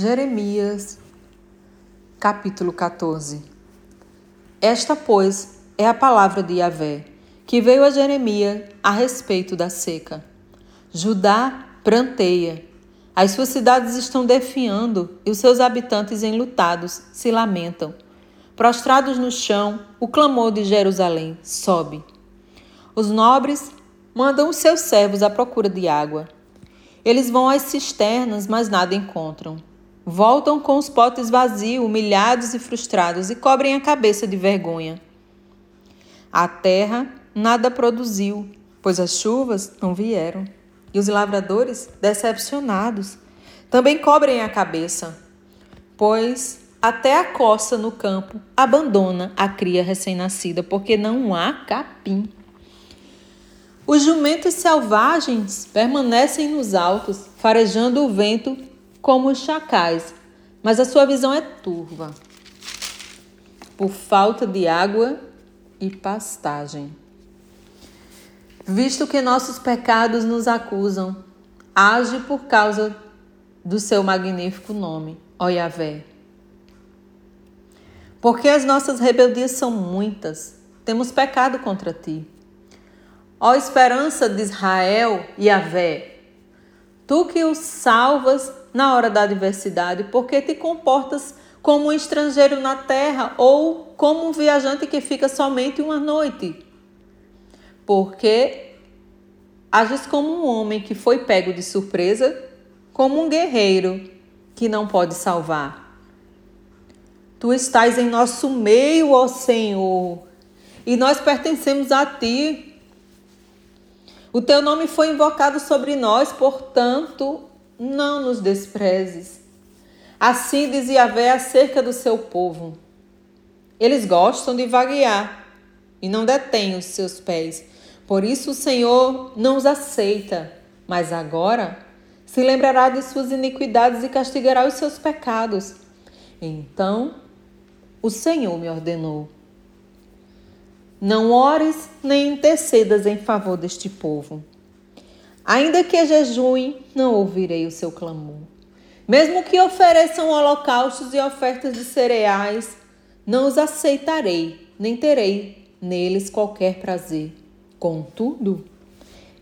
Jeremias, capítulo 14. Esta, pois, é a palavra de Yahvé, que veio a Jeremias a respeito da seca. Judá pranteia, as suas cidades estão definhando e os seus habitantes enlutados se lamentam. Prostrados no chão, o clamor de Jerusalém sobe. Os nobres mandam os seus servos à procura de água. Eles vão às cisternas, mas nada encontram. Voltam com os potes vazios, humilhados e frustrados, e cobrem a cabeça de vergonha. A terra nada produziu, pois as chuvas não vieram. E os lavradores, decepcionados, também cobrem a cabeça, pois até a coça no campo abandona a cria recém-nascida, porque não há capim. Os jumentos selvagens permanecem nos altos, farejando o vento como os chacais, mas a sua visão é turva, por falta de água e pastagem. Visto que nossos pecados nos acusam, age por causa do seu magnífico nome, ó Yahvé. Porque as nossas rebeldias são muitas, temos pecado contra ti. Ó esperança de Israel, Yahvé, tu que os salvas na hora da adversidade, porque te comportas como um estrangeiro na terra ou como um viajante que fica somente uma noite. Porque ages como um homem que foi pego de surpresa, como um guerreiro que não pode salvar. Tu estás em nosso meio, ó Senhor, e nós pertencemos a ti. O teu nome foi invocado sobre nós, portanto, não nos desprezes. Assim diz Yahvé acerca do seu povo. Eles gostam de vaguear e não detêm os seus pés. Por isso o Senhor não os aceita. Mas agora se lembrará de suas iniquidades e castigará os seus pecados. Então o Senhor me ordenou: Não ores nem intercedas em favor deste povo. Ainda que jejuem, não ouvirei o seu clamor. Mesmo que ofereçam holocaustos e ofertas de cereais, não os aceitarei, nem terei neles qualquer prazer. Contudo,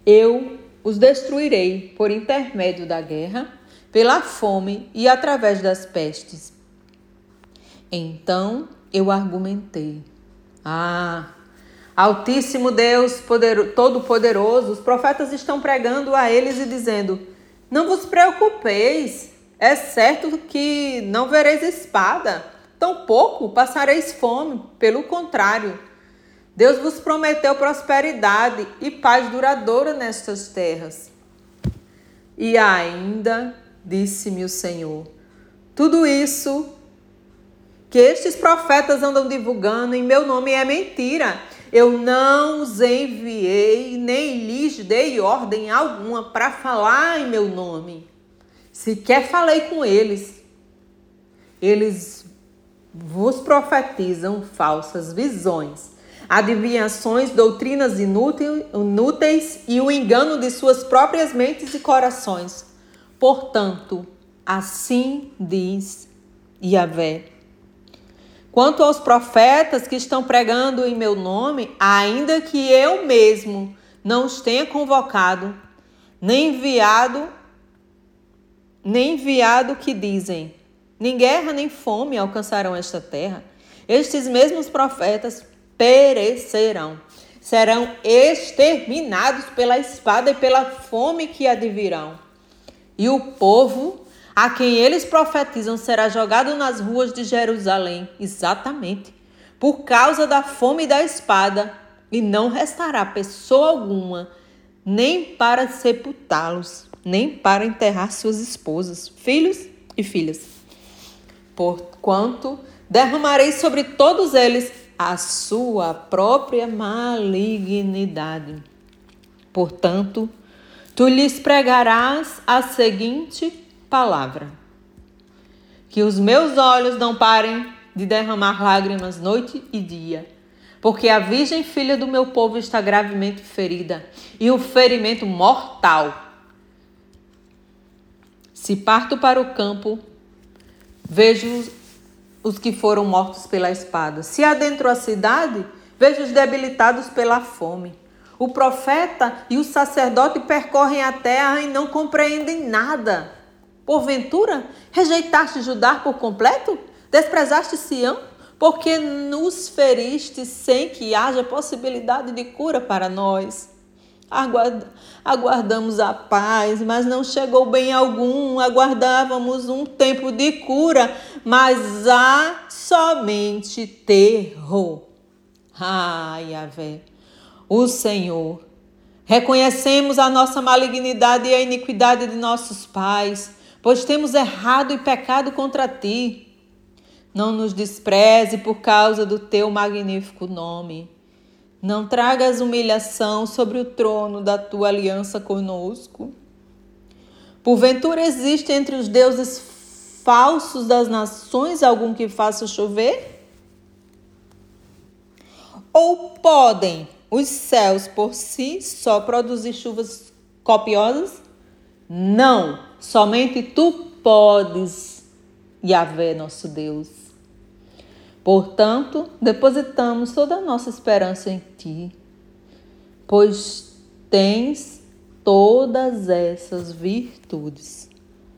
eu os destruirei por intermédio da guerra, pela fome e através das pestes. Então eu argumentei: Ah, Altíssimo Deus Todo-Poderoso, os profetas estão pregando a eles e dizendo: Não vos preocupeis, é certo que não vereis espada, tampouco passareis fome, pelo contrário. Deus vos prometeu prosperidade e paz duradoura nestas terras. E ainda, disse-me o Senhor, tudo isso que estes profetas andam divulgando em meu nome é mentira. Eu não os enviei, nem lhes dei ordem alguma para falar em meu nome. Sequer falei com eles. Eles vos profetizam falsas visões, adivinhações, doutrinas inúteis e o engano de suas próprias mentes e corações. Portanto, assim diz Yahvé Quanto aos profetas que estão pregando em meu nome, ainda que eu mesmo não os tenha convocado, nem enviado, nem enviado que dizem, nem guerra nem fome alcançarão esta terra, estes mesmos profetas perecerão, serão exterminados pela espada e pela fome que advirão. E o povo a quem eles profetizam será jogado nas ruas de Jerusalém, exatamente, por causa da fome e da espada, e não restará pessoa alguma, nem para sepultá-los, nem para enterrar suas esposas, filhos e filhas. Porquanto derramarei sobre todos eles a sua própria malignidade. Portanto, tu lhes pregarás a seguinte palavra. Que os meus olhos não parem de derramar lágrimas noite e dia, porque a virgem filha do meu povo está gravemente ferida e o ferimento mortal. Se parto para o campo, vejo os que foram mortos pela espada. Se adentro a cidade, vejo os debilitados pela fome. O profeta e o sacerdote percorrem a terra e não compreendem nada. Porventura, rejeitaste Judá por completo? Desprezaste Sião? Porque nos feriste sem que haja possibilidade de cura para nós. Aguardamos a paz, mas não chegou bem algum. Aguardávamos um tempo de cura, mas há somente terror. Ai, Yahvé, o Senhor. Reconhecemos a nossa malignidade e a iniquidade de nossos pais, pois temos errado e pecado contra ti. Não nos despreze por causa do teu magnífico nome. Não tragas humilhação sobre o trono da tua aliança conosco. Porventura existe entre os deuses falsos das nações algum que faça chover? Ou podem os céus por si só produzir chuvas copiosas? Não, somente tu podes, Yahvé, nosso Deus. Portanto, depositamos toda a nossa esperança em ti, pois tens todas essas virtudes.